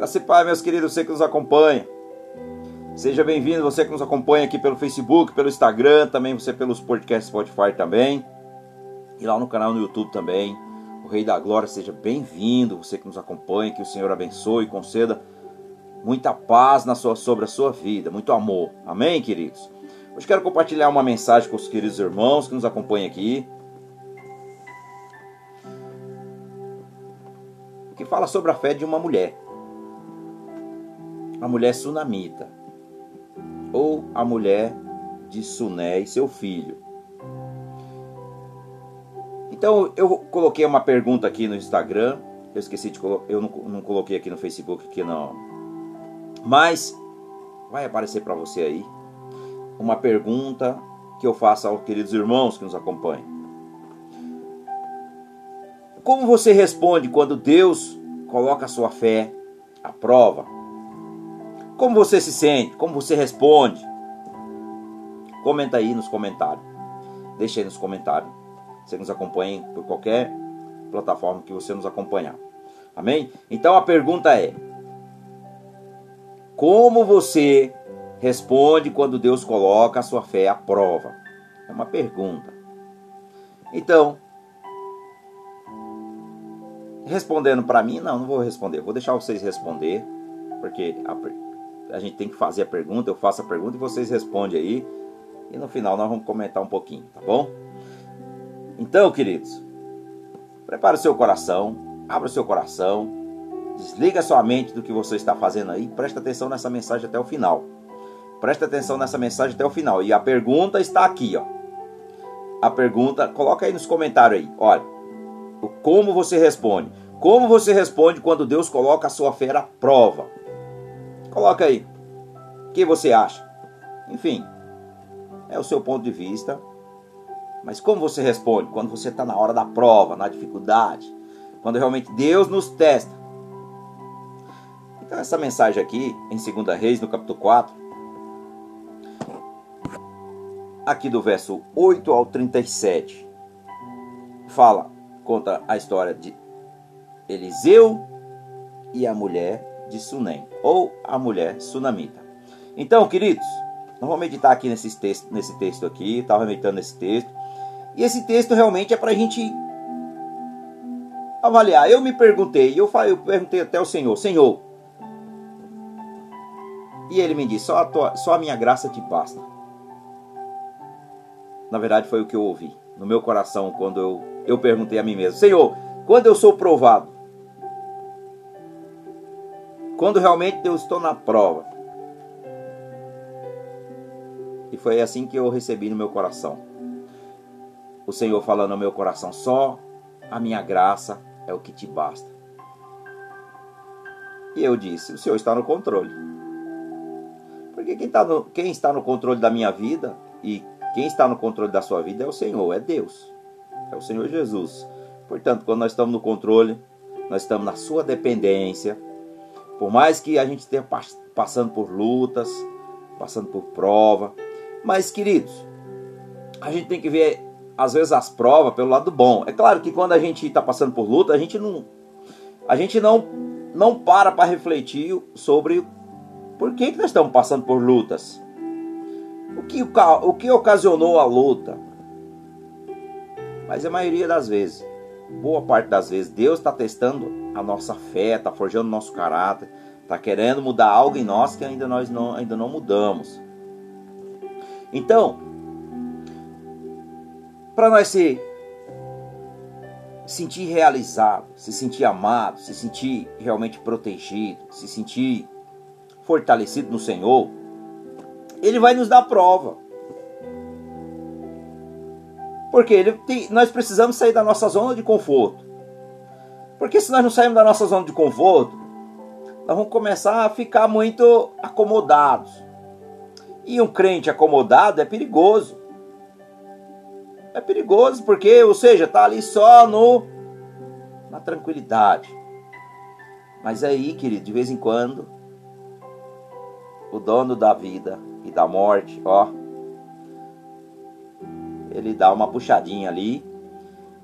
Graça e Pai, meus queridos, você que nos acompanha. Seja bem-vindo, você que nos acompanha aqui pelo Facebook, pelo Instagram, também você pelos podcasts Spotify também. E lá no canal no YouTube também. O Rei da Glória, seja bem-vindo, você que nos acompanha, que o Senhor abençoe e conceda muita paz na sua, sobre a sua vida, muito amor. Amém, queridos? Hoje quero compartilhar uma mensagem com os queridos irmãos que nos acompanham aqui. Que fala sobre a fé de uma mulher a mulher sunamita, ou a mulher de Suné e seu filho. Então eu coloquei uma pergunta aqui no Instagram, eu esqueci de colocar, eu não, não coloquei aqui no Facebook aqui não, mas vai aparecer para você aí uma pergunta que eu faço aos queridos irmãos que nos acompanham. Como você responde quando Deus coloca a sua fé à prova? Como você se sente? Como você responde? Comenta aí nos comentários. Deixa aí nos comentários. Você nos acompanha por qualquer plataforma que você nos acompanhar. Amém? Então a pergunta é: Como você responde quando Deus coloca a sua fé à prova? É uma pergunta. Então, respondendo para mim, não, não vou responder. Vou deixar vocês responder, porque a, a gente tem que fazer a pergunta, eu faço a pergunta e vocês respondem aí. E no final nós vamos comentar um pouquinho, tá bom? Então, queridos, prepare o seu coração, abra o seu coração, desliga sua mente do que você está fazendo aí, presta atenção nessa mensagem até o final. Presta atenção nessa mensagem até o final. E a pergunta está aqui, ó. A pergunta, coloca aí nos comentários aí. Olha, como você responde? Como você responde quando Deus coloca a sua fé à prova? Coloca aí. O que você acha? Enfim, é o seu ponto de vista. Mas como você responde quando você está na hora da prova, na dificuldade, quando realmente Deus nos testa? Então, essa mensagem aqui, em 2 Reis, no capítulo 4, aqui do verso 8 ao 37, fala, conta a história de Eliseu e a mulher de Sunem, ou a mulher sunamita. Então, queridos, nós vamos meditar aqui nesse texto, nesse texto aqui, estava meditando nesse texto, e esse texto realmente é para a gente avaliar. Eu me perguntei, eu, eu perguntei até ao Senhor, Senhor, e ele me disse, só a, tua, só a minha graça te basta. Na verdade, foi o que eu ouvi no meu coração quando eu, eu perguntei a mim mesmo: Senhor, quando eu sou provado, quando realmente eu estou na prova. E foi assim que eu recebi no meu coração. O Senhor falando no meu coração: só a minha graça é o que te basta. E eu disse: o Senhor está no controle. Porque quem está no, quem está no controle da minha vida e quem está no controle da sua vida é o Senhor, é Deus, é o Senhor Jesus. Portanto, quando nós estamos no controle, nós estamos na sua dependência, por mais que a gente esteja passando por lutas, passando por prova. Mas, queridos, a gente tem que ver, às vezes, as provas pelo lado bom. É claro que quando a gente está passando por luta, a gente não. A gente não, não para para refletir sobre por que, que nós estamos passando por lutas. O que, o que ocasionou a luta? Mas a maioria das vezes, boa parte das vezes, Deus está testando a nossa fé, está forjando o nosso caráter, está querendo mudar algo em nós que ainda nós não, ainda não mudamos. Então, para nós se sentir realizado, se sentir amado, se sentir realmente protegido, se sentir fortalecido no Senhor, Ele vai nos dar prova. Porque ele tem, nós precisamos sair da nossa zona de conforto. Porque se nós não sairmos da nossa zona de conforto, nós vamos começar a ficar muito acomodados. E um crente acomodado é perigoso. É perigoso porque, ou seja, está ali só no na tranquilidade. Mas aí, querido, de vez em quando, o dono da vida e da morte, ó, ele dá uma puxadinha ali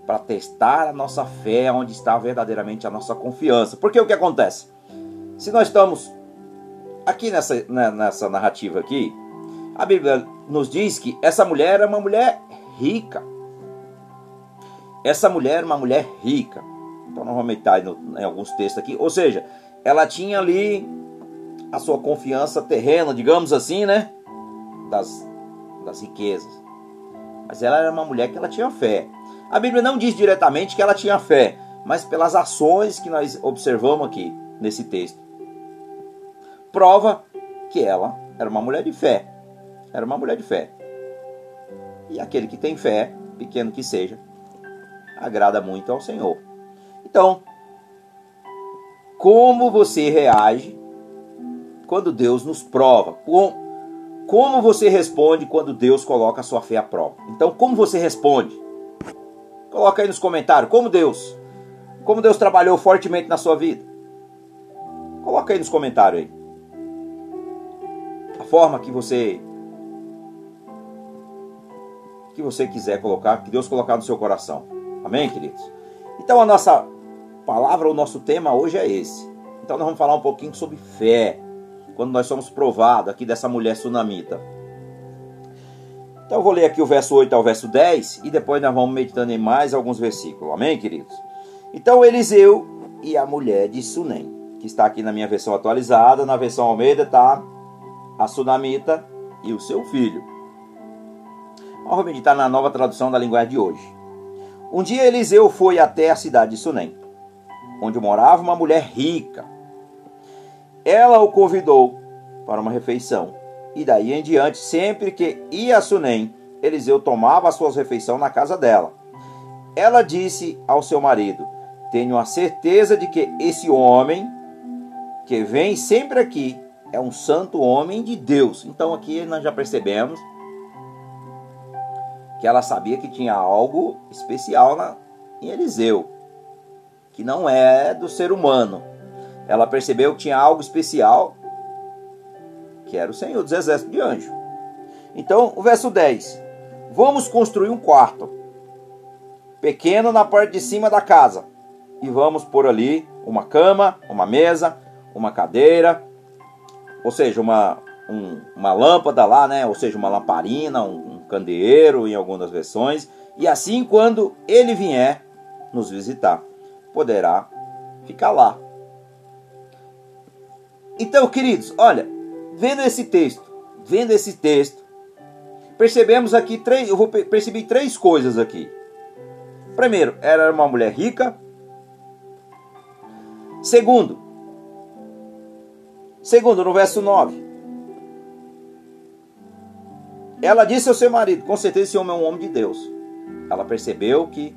para testar a nossa fé, onde está verdadeiramente a nossa confiança. Porque o que acontece? se nós estamos aqui nessa, né, nessa narrativa aqui, a Bíblia nos diz que essa mulher é uma mulher rica. Essa mulher é uma mulher rica. Então nós vamos em alguns textos aqui. Ou seja, ela tinha ali a sua confiança terrena, digamos assim, né? Das, das riquezas. Mas ela era uma mulher que ela tinha fé. A Bíblia não diz diretamente que ela tinha fé, mas pelas ações que nós observamos aqui nesse texto. Prova que ela era uma mulher de fé. Era uma mulher de fé. E aquele que tem fé, pequeno que seja, agrada muito ao Senhor. Então, como você reage quando Deus nos prova? Como você responde quando Deus coloca a sua fé à prova? Então, como você responde? Coloca aí nos comentários. Como Deus? Como Deus trabalhou fortemente na sua vida? Coloca aí nos comentários aí. A forma que você que você quiser colocar, que Deus colocar no seu coração. Amém, queridos? Então a nossa palavra, o nosso tema hoje é esse. Então nós vamos falar um pouquinho sobre fé. Quando nós somos provados aqui dessa mulher sunamita. Então eu vou ler aqui o verso 8 ao verso 10 e depois nós vamos meditando em mais alguns versículos. Amém, queridos? Então Eliseu e a mulher de Sunem, que está aqui na minha versão atualizada, na versão Almeida está a Sunamita e o seu filho. Vamos meditar na nova tradução da linguagem de hoje. Um dia Eliseu foi até a cidade de Sunem, onde morava uma mulher rica. Ela o convidou para uma refeição e daí em diante, sempre que ia a Sunem, Eliseu tomava as suas refeições na casa dela. Ela disse ao seu marido: Tenho a certeza de que esse homem que vem sempre aqui é um santo homem de Deus. Então aqui nós já percebemos que ela sabia que tinha algo especial na, em Eliseu, que não é do ser humano. Ela percebeu que tinha algo especial que era o Senhor dos exércitos de anjo. Então, o verso 10. Vamos construir um quarto, pequeno na parte de cima da casa, e vamos pôr ali uma cama, uma mesa, uma cadeira, ou seja, uma, um, uma lâmpada lá, né? Ou seja, uma lamparina, um, um candeeiro em algumas versões. E assim, quando ele vier nos visitar, poderá ficar lá. Então, queridos, olha, vendo esse texto, vendo esse texto, percebemos aqui três, eu vou perceber três coisas aqui. Primeiro, ela era uma mulher rica. Segundo, segundo no verso 9, ela disse ao seu marido: Com certeza esse homem é um homem de Deus. Ela percebeu que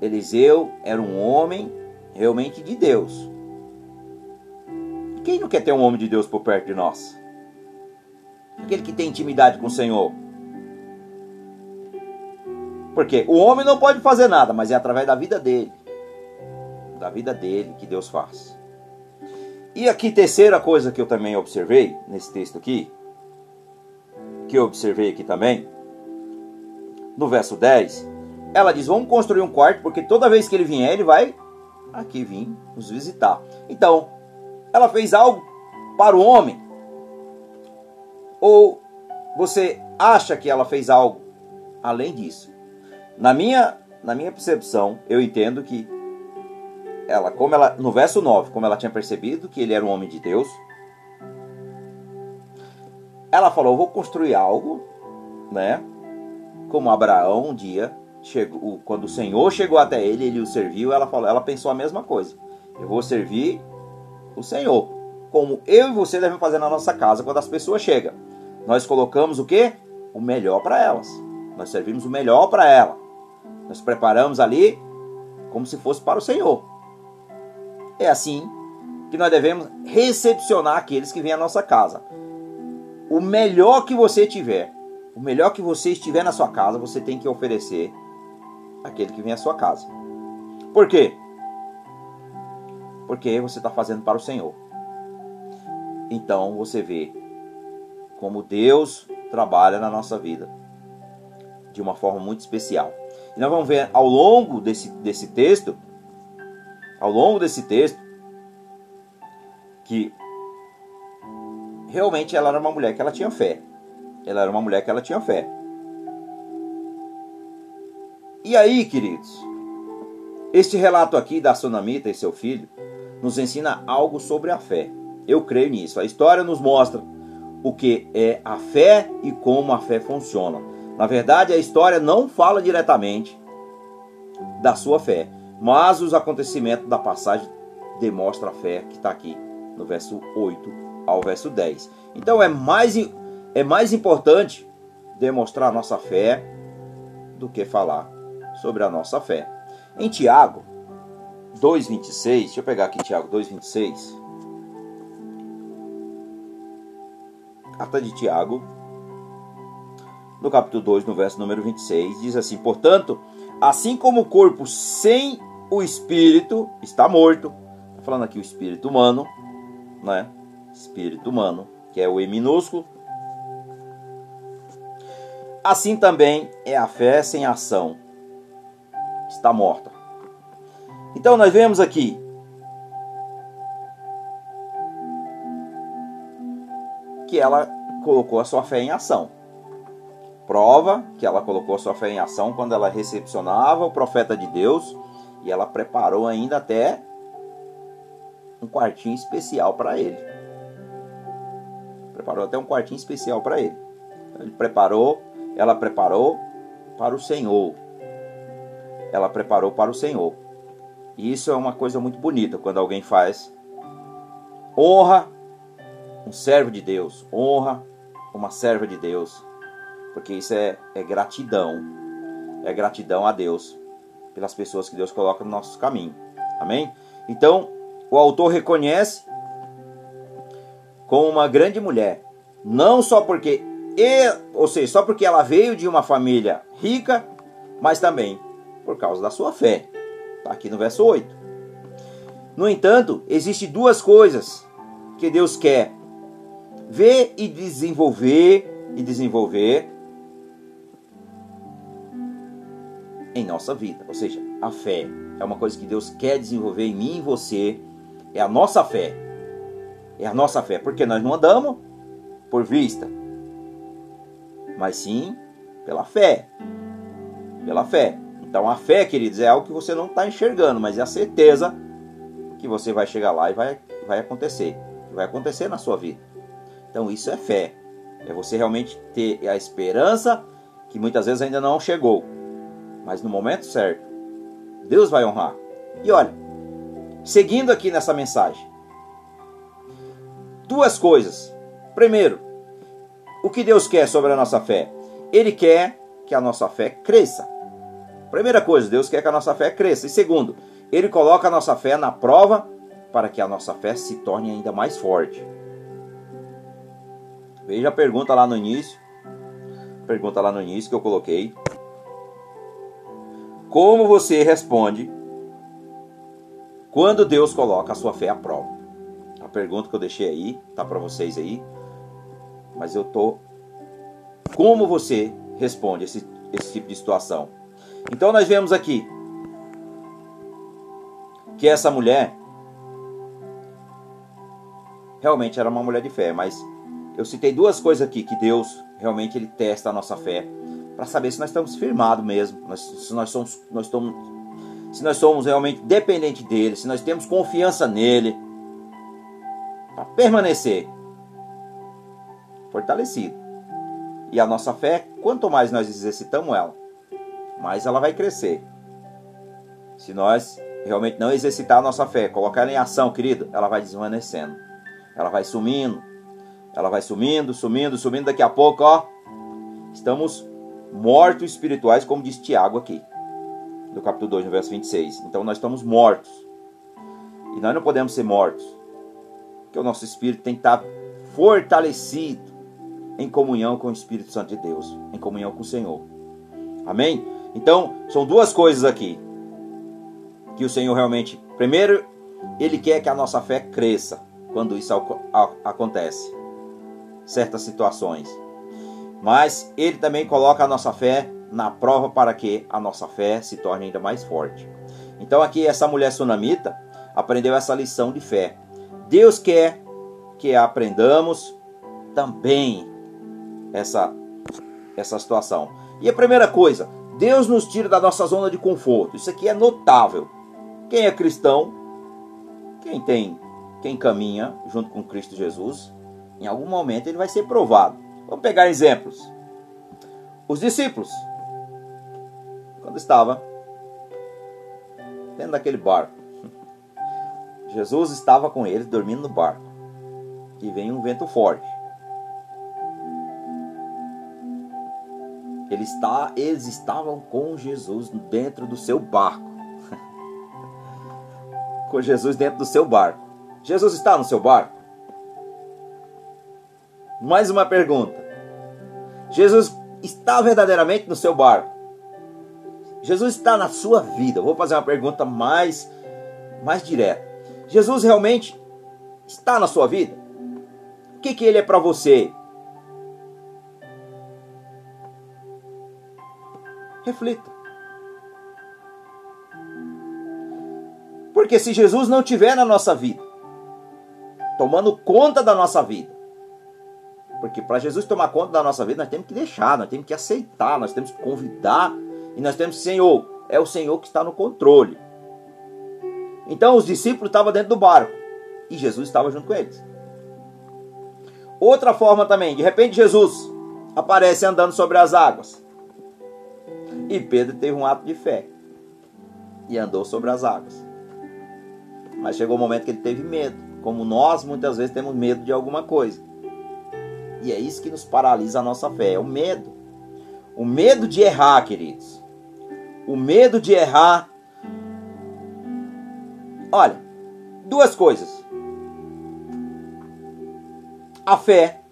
Eliseu era um homem realmente de Deus. Quem não quer ter um homem de Deus por perto de nós? Aquele que tem intimidade com o Senhor. Porque o homem não pode fazer nada, mas é através da vida dele. Da vida dele que Deus faz. E aqui, terceira coisa que eu também observei nesse texto aqui, que eu observei aqui também, no verso 10, ela diz: Vamos construir um quarto, porque toda vez que ele vier, ele vai aqui vir nos visitar. Então, ela fez algo para o homem? Ou você acha que ela fez algo além disso? Na minha, na minha percepção, eu entendo que ela, como ela, no verso 9, como ela tinha percebido que ele era um homem de Deus, ela falou: "Vou construir algo", né? Como Abraão um dia chegou, quando o Senhor chegou até ele, ele o serviu, ela falou, ela pensou a mesma coisa. Eu vou servir o Senhor. Como eu e você devemos fazer na nossa casa quando as pessoas chegam. Nós colocamos o que? O melhor para elas. Nós servimos o melhor para ela. Nós preparamos ali como se fosse para o Senhor. É assim que nós devemos recepcionar aqueles que vêm à nossa casa. O melhor que você tiver, o melhor que você estiver na sua casa, você tem que oferecer àquele que vem à sua casa. Por quê? Porque você está fazendo para o Senhor. Então você vê como Deus trabalha na nossa vida de uma forma muito especial. E nós vamos ver ao longo desse, desse texto, ao longo desse texto, que realmente ela era uma mulher que ela tinha fé. Ela era uma mulher que ela tinha fé. E aí, queridos, este relato aqui da Sonamita e seu filho nos ensina algo sobre a fé. Eu creio nisso. A história nos mostra o que é a fé e como a fé funciona. Na verdade, a história não fala diretamente da sua fé, mas os acontecimentos da passagem demonstram a fé que está aqui no verso 8 ao verso 10. Então é mais, é mais importante demonstrar a nossa fé do que falar sobre a nossa fé. Em Tiago 2,26, deixa eu pegar aqui Tiago 2,26. Carta de Tiago, no capítulo 2, no verso número 26, diz assim: Portanto, assim como o corpo sem o espírito está morto, está falando aqui o espírito humano, né? Espírito humano, que é o E minúsculo. Assim também é a fé sem ação, está morta. Então nós vemos aqui que ela colocou a sua fé em ação. Prova que ela colocou a sua fé em ação quando ela recepcionava o profeta de Deus e ela preparou ainda até um quartinho especial para ele. Preparou até um quartinho especial para ele. Ele preparou, ela preparou para o Senhor. Ela preparou para o Senhor. E isso é uma coisa muito bonita quando alguém faz honra um servo de Deus, honra uma serva de Deus, porque isso é, é gratidão, é gratidão a Deus pelas pessoas que Deus coloca no nosso caminho. Amém? Então, o autor reconhece como uma grande mulher, não só porque, ou seja, só porque ela veio de uma família rica, mas também por causa da sua fé. Está aqui no verso 8. No entanto, existem duas coisas que Deus quer ver e desenvolver e desenvolver em nossa vida. Ou seja, a fé é uma coisa que Deus quer desenvolver em mim e você. É a nossa fé. É a nossa fé. Porque nós não andamos por vista, mas sim pela fé. Pela fé. Então a fé, queridos, é algo que você não está enxergando, mas é a certeza que você vai chegar lá e vai, vai acontecer. Vai acontecer na sua vida. Então isso é fé. É você realmente ter a esperança que muitas vezes ainda não chegou. Mas no momento certo, Deus vai honrar. E olha, seguindo aqui nessa mensagem, duas coisas. Primeiro, o que Deus quer sobre a nossa fé? Ele quer que a nossa fé cresça. Primeira coisa, Deus quer que a nossa fé cresça. E segundo, Ele coloca a nossa fé na prova para que a nossa fé se torne ainda mais forte. Veja a pergunta lá no início. Pergunta lá no início que eu coloquei. Como você responde quando Deus coloca a sua fé à prova? A pergunta que eu deixei aí, tá para vocês aí. Mas eu tô como você responde esse, esse tipo de situação? Então nós vemos aqui que essa mulher realmente era uma mulher de fé, mas eu citei duas coisas aqui que Deus realmente ele testa a nossa fé para saber se nós estamos firmados mesmo, se nós somos, nós estamos, se nós somos realmente dependentes dele, se nós temos confiança nele para permanecer fortalecido. E a nossa fé, quanto mais nós exercitamos ela, mais ela vai crescer. Se nós realmente não exercitar a nossa fé, colocar ela em ação, querido, ela vai desvanecendo. Ela vai sumindo, ela vai sumindo, sumindo, sumindo. Daqui a pouco, ó, estamos mortos espirituais, como diz Tiago aqui, no capítulo 2, no verso 26. Então nós estamos mortos. E nós não podemos ser mortos. Porque o nosso espírito tem que estar fortalecido em comunhão com o Espírito Santo de Deus, em comunhão com o Senhor. Amém? Então, são duas coisas aqui que o Senhor realmente, primeiro, ele quer que a nossa fé cresça quando isso acontece certas situações. Mas ele também coloca a nossa fé na prova para que a nossa fé se torne ainda mais forte. Então aqui essa mulher sunamita aprendeu essa lição de fé. Deus quer que aprendamos também essa, essa situação. E a primeira coisa, Deus nos tira da nossa zona de conforto. Isso aqui é notável. Quem é cristão, quem tem, quem caminha junto com Cristo Jesus, em algum momento ele vai ser provado. Vamos pegar exemplos. Os discípulos, quando estava dentro daquele barco, Jesus estava com eles dormindo no barco. E vem um vento forte. Ele está, eles estavam com Jesus dentro do seu barco. com Jesus dentro do seu barco. Jesus está no seu barco? Mais uma pergunta. Jesus está verdadeiramente no seu barco? Jesus está na sua vida? vou fazer uma pergunta mais, mais direta. Jesus realmente está na sua vida? O que, que ele é para você? Reflita. Porque se Jesus não estiver na nossa vida, tomando conta da nossa vida, porque para Jesus tomar conta da nossa vida, nós temos que deixar, nós temos que aceitar, nós temos que convidar e nós temos que, Senhor, é o Senhor que está no controle. Então os discípulos estavam dentro do barco e Jesus estava junto com eles. Outra forma também, de repente Jesus aparece andando sobre as águas. E Pedro teve um ato de fé e andou sobre as águas. Mas chegou o um momento que ele teve medo, como nós muitas vezes temos medo de alguma coisa. E é isso que nos paralisa a nossa fé, é o medo. O medo de errar, queridos. O medo de errar. Olha, duas coisas. A fé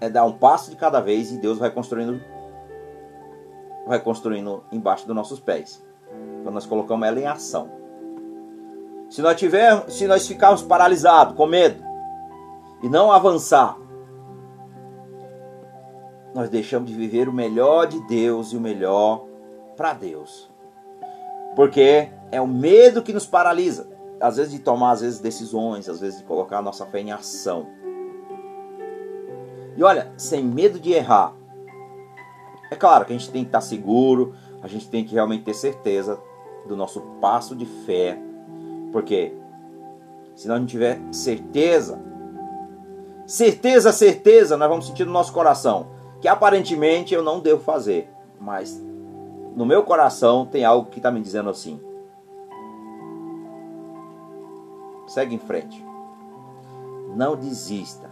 é dar um passo de cada vez e Deus vai construindo vai construindo embaixo dos nossos pés. Quando nós colocamos ela em ação. Se nós tiver, se nós ficarmos paralisados, com medo e não avançar, nós deixamos de viver o melhor de Deus e o melhor para Deus. Porque é o medo que nos paralisa, às vezes de tomar às vezes decisões, às vezes de colocar a nossa fé em ação. E olha, sem medo de errar, é claro que a gente tem que estar seguro, a gente tem que realmente ter certeza do nosso passo de fé, porque se nós não tiver certeza, certeza, certeza, nós vamos sentir no nosso coração que aparentemente eu não devo fazer, mas no meu coração tem algo que está me dizendo assim. Segue em frente. Não desista.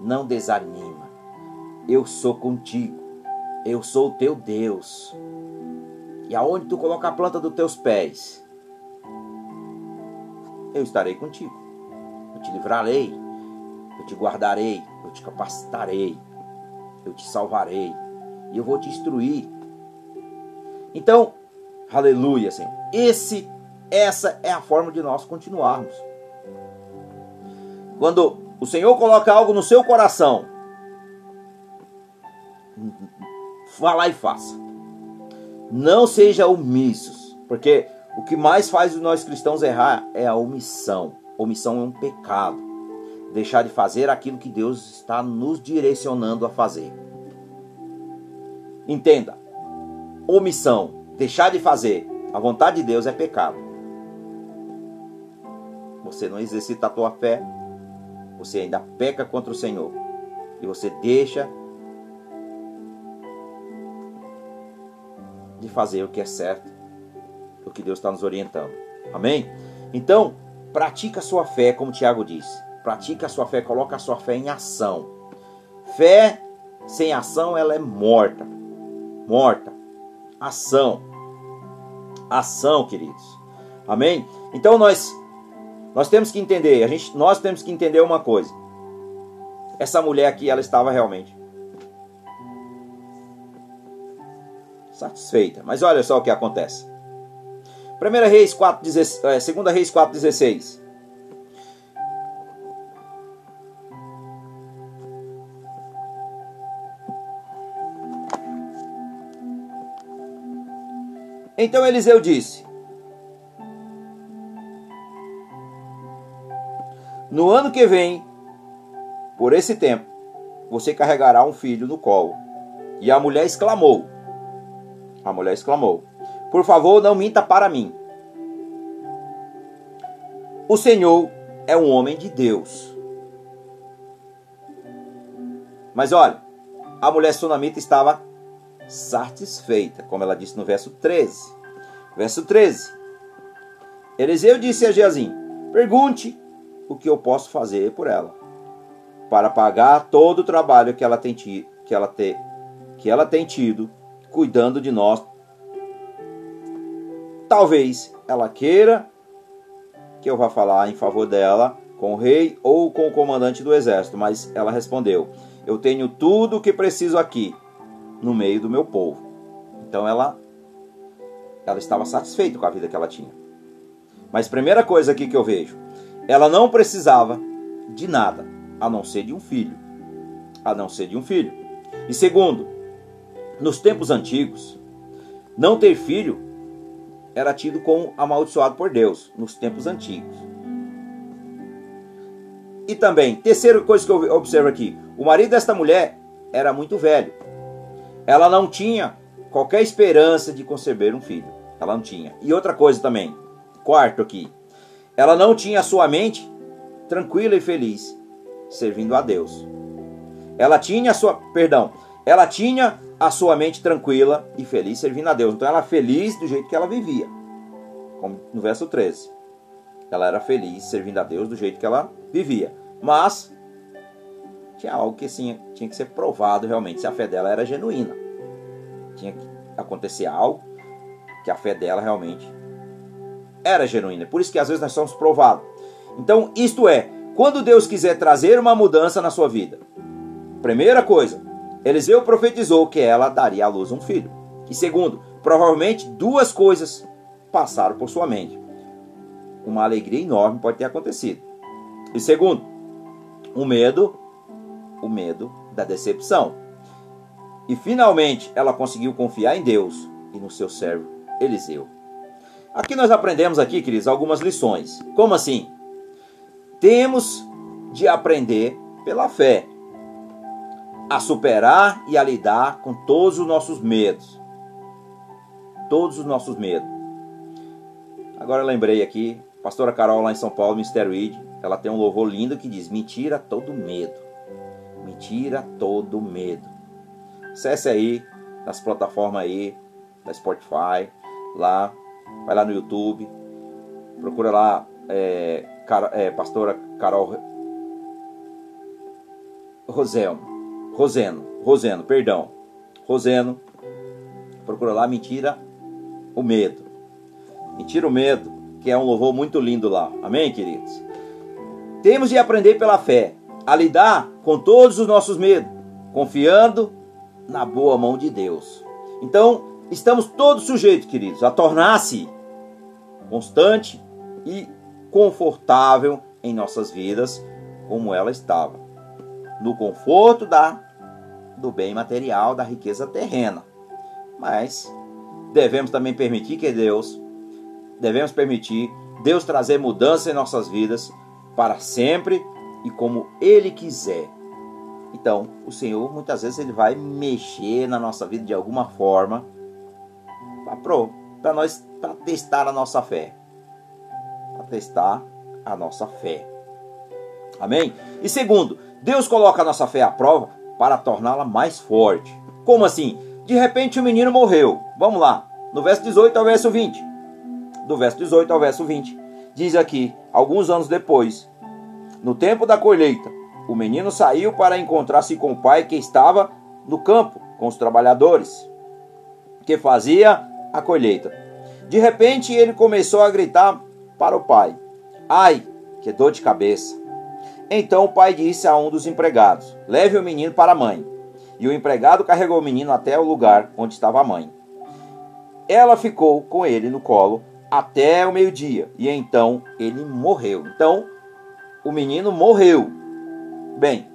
Não desanima. Eu sou contigo. Eu sou o teu Deus. E aonde tu coloca a planta dos teus pés, eu estarei contigo. Eu te livrarei, eu te guardarei, eu te capacitarei, eu te salvarei e eu vou te instruir. Então, aleluia, Senhor. Esse, essa é a forma de nós continuarmos. Quando o Senhor coloca algo no seu coração, vá lá e faça. Não seja omissos, porque o que mais faz nós cristãos errar é a omissão. Omissão é um pecado. Deixar de fazer aquilo que Deus está nos direcionando a fazer. Entenda. Omissão, deixar de fazer a vontade de Deus é pecado. Você não exercita a tua fé, você ainda peca contra o Senhor. E você deixa de fazer o que é certo, o que Deus está nos orientando. Amém? Então, pratica a sua fé, como Tiago diz. Pratica a sua fé, coloca a sua fé em ação. Fé sem ação, ela é morta. Morta. Ação. Ação, queridos. Amém? Então nós nós temos que entender, a gente, nós temos que entender uma coisa. Essa mulher aqui, ela estava realmente satisfeita. Mas olha só o que acontece. 1 Reis 4, 2 Reis 4, 16. Então Eliseu disse: No ano que vem, por esse tempo, você carregará um filho no colo. E a mulher exclamou: A mulher exclamou: Por favor, não minta para mim. O Senhor é um homem de Deus. Mas olha, a mulher sunamita estava satisfeita, como ela disse no verso 13. Verso 13. Eliseu disse a Geazim: Pergunte o que eu posso fazer por ela, para pagar todo o trabalho que ela tem, que ela te, que ela tem tido cuidando de nós. Talvez ela queira que eu vá falar em favor dela com o rei ou com o comandante do exército, mas ela respondeu: Eu tenho tudo o que preciso aqui, no meio do meu povo. Então ela ela estava satisfeita com a vida que ela tinha. Mas primeira coisa aqui que eu vejo, ela não precisava de nada, a não ser de um filho. A não ser de um filho. E segundo, nos tempos antigos, não ter filho era tido como amaldiçoado por Deus, nos tempos antigos. E também, terceira coisa que eu observo aqui, o marido desta mulher era muito velho. Ela não tinha qualquer esperança de conceber um filho. Ela não tinha. E outra coisa também, quarto aqui, ela não tinha sua mente tranquila e feliz servindo a Deus. Ela tinha a sua, perdão, ela tinha a sua mente tranquila e feliz servindo a Deus. Então ela era feliz do jeito que ela vivia. Como no verso 13. Ela era feliz servindo a Deus do jeito que ela vivia. Mas tinha algo que assim, tinha que ser provado realmente se a fé dela era genuína. Tinha que acontecer algo que a fé dela realmente era genuína. Por isso que às vezes nós somos provados. Então, isto é, quando Deus quiser trazer uma mudança na sua vida, primeira coisa, Eliseu profetizou que ela daria à luz um filho. E segundo, provavelmente duas coisas passaram por sua mente. Uma alegria enorme pode ter acontecido. E segundo, o medo, o medo da decepção. E finalmente ela conseguiu confiar em Deus e no seu servo Eliseu. Aqui nós aprendemos aqui, queridos, algumas lições. Como assim? Temos de aprender pela fé a superar e a lidar com todos os nossos medos. Todos os nossos medos. Agora lembrei aqui, pastora Carol lá em São Paulo, Mistério Id, ela tem um louvor lindo que diz: Mentira todo medo. Mentira todo medo. Acesse aí nas plataformas aí, da Spotify, lá, vai lá no YouTube, procura lá é, é, pastora Carol Roseno Roseno, Roseno, perdão. Roseno, procura lá Mentira o Medo. Mentira o Medo, que é um louvor muito lindo lá. Amém, queridos? Temos de aprender pela fé a lidar com todos os nossos medos, confiando na boa mão de Deus. Então, estamos todos sujeitos, queridos, a tornar-se constante e confortável em nossas vidas, como ela estava, no conforto da do bem material, da riqueza terrena. Mas devemos também permitir que Deus, devemos permitir Deus trazer mudança em nossas vidas para sempre e como Ele quiser. Então, o Senhor muitas vezes ele vai mexer na nossa vida de alguma forma para nós para testar a nossa fé. Para testar a nossa fé. Amém? E segundo, Deus coloca a nossa fé à prova para torná-la mais forte. Como assim? De repente o menino morreu. Vamos lá. No verso 18 ao verso 20. Do verso 18 ao verso 20. Diz aqui, alguns anos depois, no tempo da colheita, o menino saiu para encontrar-se com o pai que estava no campo com os trabalhadores, que fazia a colheita. De repente ele começou a gritar para o pai: Ai, que dor de cabeça! Então o pai disse a um dos empregados: Leve o menino para a mãe. E o empregado carregou o menino até o lugar onde estava a mãe. Ela ficou com ele no colo até o meio-dia, e então ele morreu. Então, o menino morreu. Bem,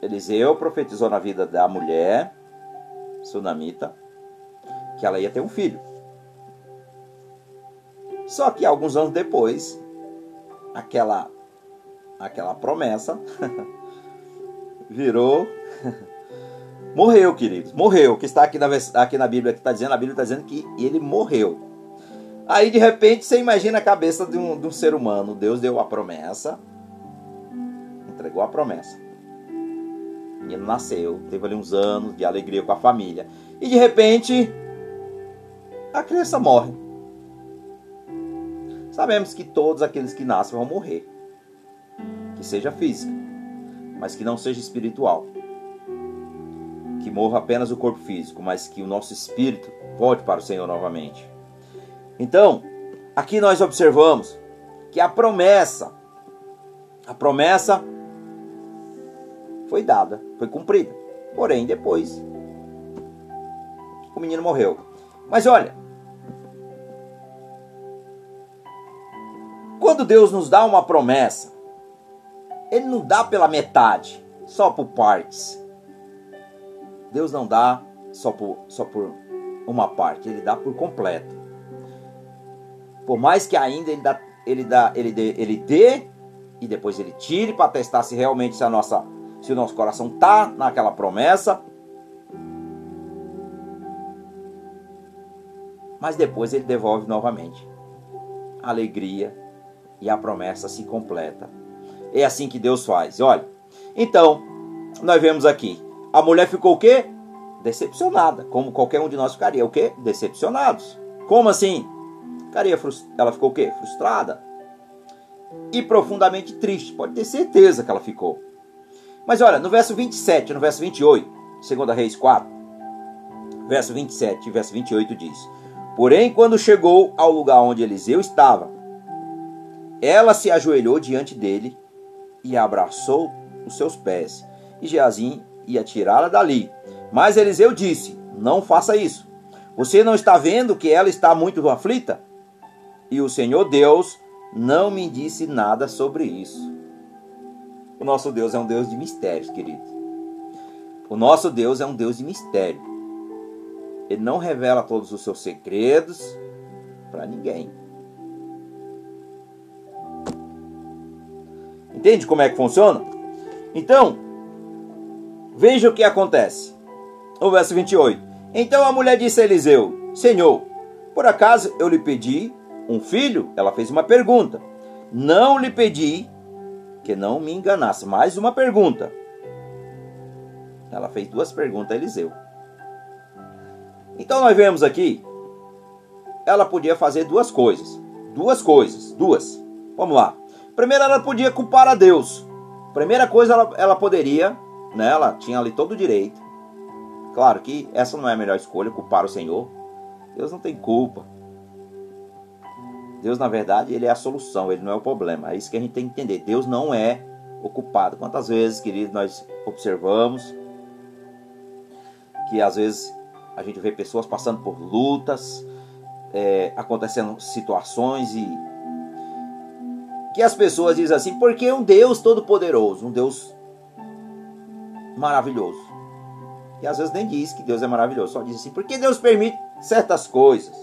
Eliseu profetizou na vida da mulher sunamita que ela ia ter um filho. Só que alguns anos depois, aquela aquela promessa virou. morreu, queridos. Morreu. O que está aqui na, aqui na Bíblia que está dizendo, a Bíblia está dizendo que ele morreu. Aí de repente você imagina a cabeça de um, de um ser humano. Deus deu a promessa, entregou a promessa. E ele nasceu, teve ali uns anos de alegria com a família. E de repente, a criança morre. Sabemos que todos aqueles que nascem vão morrer. Que seja física, mas que não seja espiritual. Que morra apenas o corpo físico, mas que o nosso espírito volte para o Senhor novamente. Então, aqui nós observamos que a promessa, a promessa foi dada, foi cumprida. Porém, depois o menino morreu. Mas olha, quando Deus nos dá uma promessa, Ele não dá pela metade, só por partes. Deus não dá só por, só por uma parte, Ele dá por completo. Por mais que ainda Ele dá, ele dá, ele dê, ele dê e depois Ele tire para testar se realmente se a nossa se o nosso coração está naquela promessa. Mas depois ele devolve novamente. A alegria e a promessa se completa. É assim que Deus faz. Olha, então, nós vemos aqui. A mulher ficou o quê? Decepcionada, como qualquer um de nós ficaria. O quê? Decepcionados. Como assim? Ficaria ela ficou o quê? Frustrada. E profundamente triste. Pode ter certeza que ela ficou. Mas olha, no verso 27, no verso 28, 2 Reis 4, verso 27 e verso 28 diz: Porém, quando chegou ao lugar onde Eliseu estava, ela se ajoelhou diante dele e abraçou os seus pés. E Geazim ia tirá-la dali. Mas Eliseu disse: Não faça isso. Você não está vendo que ela está muito aflita? E o Senhor Deus não me disse nada sobre isso. O nosso Deus é um Deus de mistérios, querido. O nosso Deus é um Deus de mistério. Ele não revela todos os seus segredos para ninguém. Entende como é que funciona? Então, veja o que acontece. O verso 28. Então a mulher disse a Eliseu: Senhor, por acaso eu lhe pedi um filho? Ela fez uma pergunta. Não lhe pedi que não me enganasse. Mais uma pergunta. Ela fez duas perguntas a Eliseu. Então nós vemos aqui, ela podia fazer duas coisas. Duas coisas, duas. Vamos lá. Primeiro, ela podia culpar a Deus. Primeira coisa, ela, ela poderia, né, ela tinha ali todo o direito. Claro que essa não é a melhor escolha, culpar o Senhor. Deus não tem culpa. Deus, na verdade, ele é a solução, ele não é o problema. É isso que a gente tem que entender. Deus não é ocupado. Quantas vezes, queridos, nós observamos que às vezes a gente vê pessoas passando por lutas, é, acontecendo situações e que as pessoas dizem assim, porque um Deus todo-poderoso, um Deus maravilhoso. E às vezes nem diz que Deus é maravilhoso, só diz assim, porque Deus permite certas coisas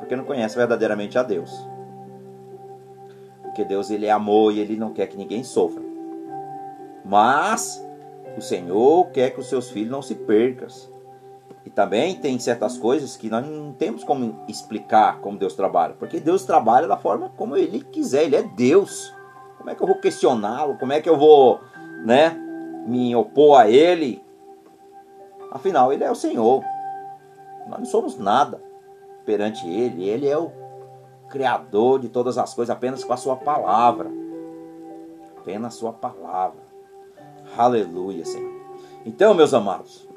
porque não conhece verdadeiramente a Deus. Porque Deus ele é amor e ele não quer que ninguém sofra. Mas o Senhor quer que os seus filhos não se percam. E também tem certas coisas que nós não temos como explicar como Deus trabalha, porque Deus trabalha da forma como ele quiser, ele é Deus. Como é que eu vou questioná-lo? Como é que eu vou, né, me opor a ele? Afinal, ele é o Senhor. Nós não somos nada perante Ele. Ele é o Criador de todas as coisas apenas com a Sua palavra. Apenas a Sua palavra. Aleluia, Senhor. Então, meus amados,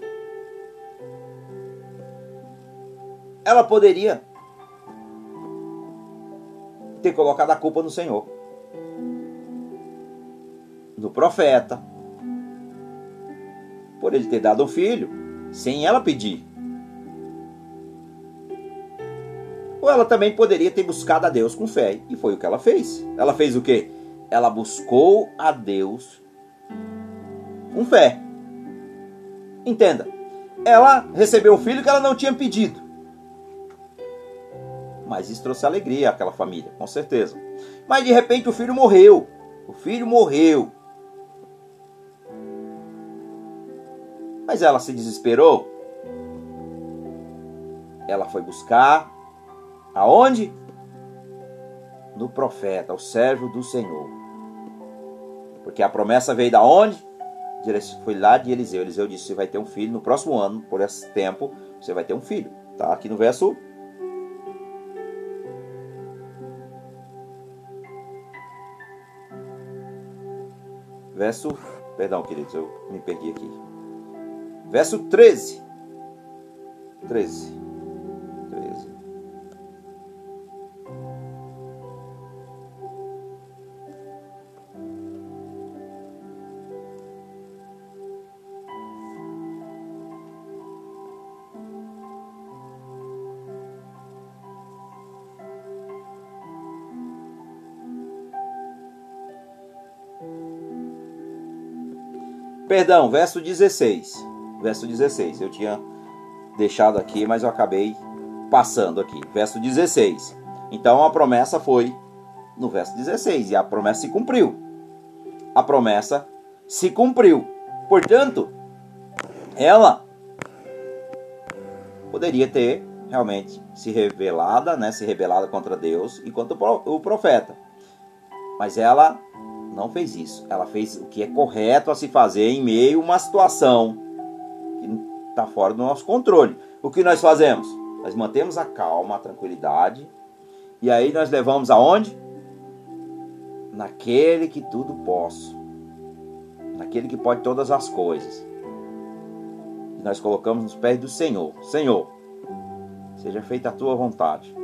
ela poderia ter colocado a culpa no Senhor, no profeta, por ele ter dado um filho, sem ela pedir. Ou ela também poderia ter buscado a Deus com fé. E foi o que ela fez. Ela fez o quê? Ela buscou a Deus com fé. Entenda. Ela recebeu um filho que ela não tinha pedido. Mas isso trouxe alegria àquela família, com certeza. Mas de repente o filho morreu. O filho morreu. Mas ela se desesperou. Ela foi buscar aonde? No profeta, o servo do Senhor. Porque a promessa veio da onde? Foi lá de Eliseu. Eliseu disse: Você vai ter um filho no próximo ano, por esse tempo, você vai ter um filho. Tá aqui no verso verso, perdão, queridos, eu me perdi aqui. Verso 13. 13. Perdão, verso 16. Verso 16. Eu tinha deixado aqui, mas eu acabei passando aqui. Verso 16. Então a promessa foi no verso 16 e a promessa se cumpriu. A promessa se cumpriu. Portanto, ela poderia ter realmente se revelada, né, se rebelada contra Deus e contra o profeta. Mas ela não fez isso. Ela fez o que é correto a se fazer em meio a uma situação que está fora do nosso controle. O que nós fazemos? Nós mantemos a calma, a tranquilidade. E aí nós levamos aonde? Naquele que tudo posso. Naquele que pode todas as coisas. E nós colocamos nos pés do Senhor. Senhor, seja feita a tua vontade.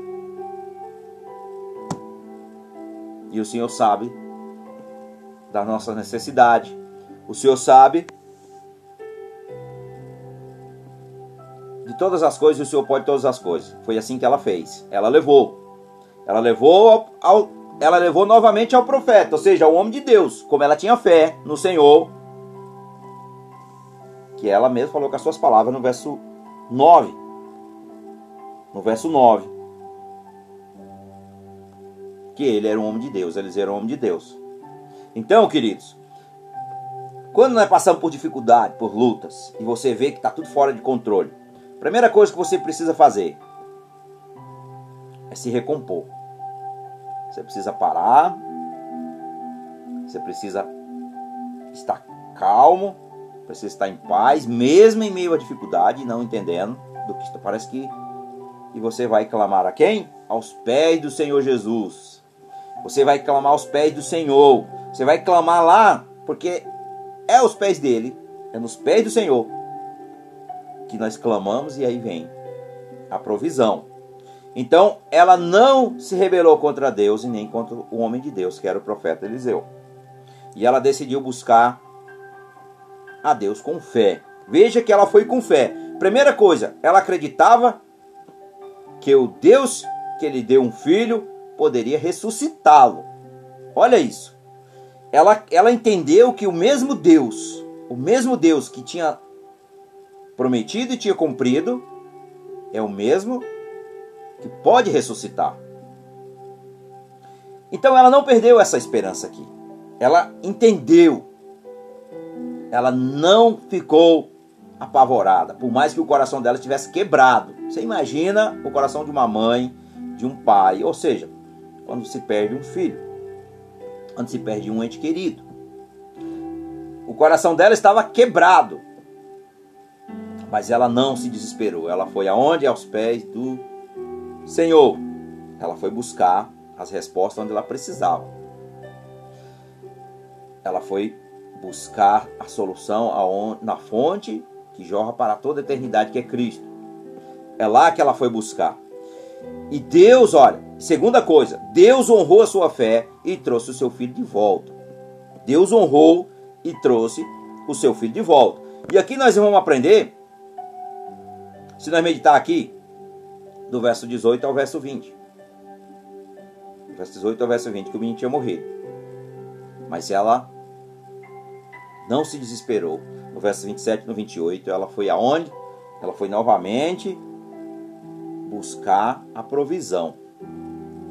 E o Senhor sabe da nossa necessidade. O Senhor sabe de todas as coisas o Senhor pode todas as coisas. Foi assim que ela fez. Ela levou. Ela levou ao, ao, ela levou novamente ao profeta, ou seja, ao homem de Deus, como ela tinha fé no Senhor, que ela mesma falou com as suas palavras no verso 9. No verso 9. Que ele era um homem de Deus, eles eram um homem de Deus. Então, queridos, quando nós passamos por dificuldade, por lutas, e você vê que está tudo fora de controle, a primeira coisa que você precisa fazer é se recompor. Você precisa parar, você precisa estar calmo, precisa estar em paz, mesmo em meio à dificuldade, não entendendo do que parece que e você vai clamar a quem? Aos pés do Senhor Jesus. Você vai clamar aos pés do Senhor. Você vai clamar lá, porque é aos pés dele, é nos pés do Senhor que nós clamamos e aí vem a provisão. Então, ela não se rebelou contra Deus e nem contra o homem de Deus, que era o profeta Eliseu. E ela decidiu buscar a Deus com fé. Veja que ela foi com fé. Primeira coisa, ela acreditava que o Deus que lhe deu um filho poderia ressuscitá-lo. Olha isso ela, ela entendeu que o mesmo Deus, o mesmo Deus que tinha prometido e tinha cumprido, é o mesmo que pode ressuscitar. Então ela não perdeu essa esperança aqui. Ela entendeu. Ela não ficou apavorada, por mais que o coração dela estivesse quebrado. Você imagina o coração de uma mãe, de um pai, ou seja, quando se perde um filho quando se perde um ente querido. O coração dela estava quebrado. Mas ela não se desesperou. Ela foi aonde? Aos pés do Senhor. Ela foi buscar as respostas onde ela precisava. Ela foi buscar a solução na fonte que jorra para toda a eternidade, que é Cristo. É lá que ela foi buscar. E Deus, olha, segunda coisa, Deus honrou a sua fé e trouxe o seu filho de volta. Deus honrou e trouxe o seu filho de volta. E aqui nós vamos aprender, se nós meditar aqui, do verso 18 ao verso 20. Do verso 18 ao verso 20, que o menino tinha morrido. Mas ela não se desesperou. No verso 27 e no 28, ela foi aonde? Ela foi novamente buscar a provisão.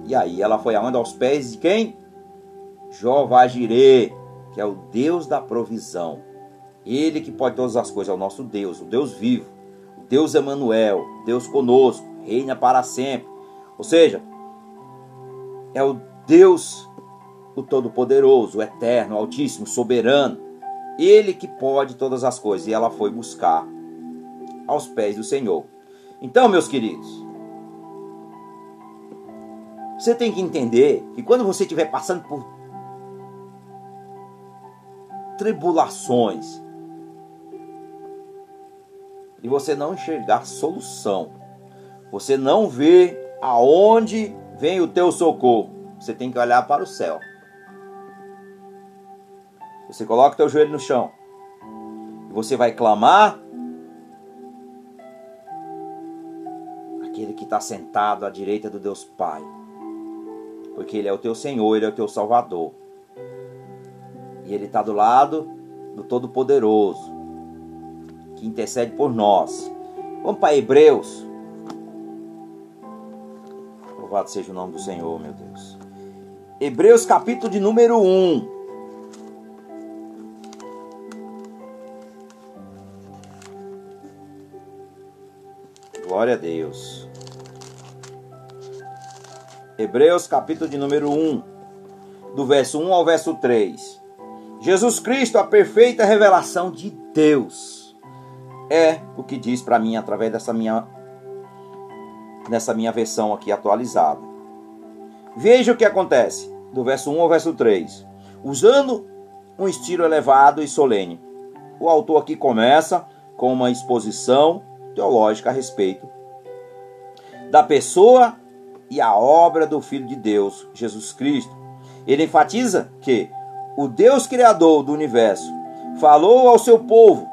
E aí ela foi aonde? Aos pés de quem? Jeová Jirê, que é o Deus da provisão. Ele que pode todas as coisas, é o nosso Deus, o Deus vivo, o Deus Emanuel, Deus conosco, reina para sempre. Ou seja, é o Deus, o Todo-Poderoso, o Eterno, o Altíssimo, soberano. Ele que pode todas as coisas. E ela foi buscar aos pés do Senhor. Então, meus queridos, você tem que entender que quando você estiver passando por tribulações e você não enxergar solução, você não vê aonde vem o teu socorro, você tem que olhar para o céu. Você coloca teu joelho no chão e você vai clamar aquele que está sentado à direita do Deus Pai, porque Ele é o teu Senhor, Ele é o teu Salvador. E Ele está do lado do Todo-Poderoso, que intercede por nós. Vamos para Hebreus. Louvado seja o nome do Senhor, meu Deus. Hebreus, capítulo de número 1. Glória a Deus. Hebreus, capítulo de número 1, do verso 1 ao verso 3. Jesus Cristo, a perfeita revelação de Deus. É o que diz para mim através dessa minha nessa minha versão aqui atualizada. Veja o que acontece, do verso 1 ao verso 3. Usando um estilo elevado e solene. O autor aqui começa com uma exposição teológica a respeito da pessoa e a obra do Filho de Deus, Jesus Cristo. Ele enfatiza que o Deus Criador do universo, falou ao seu povo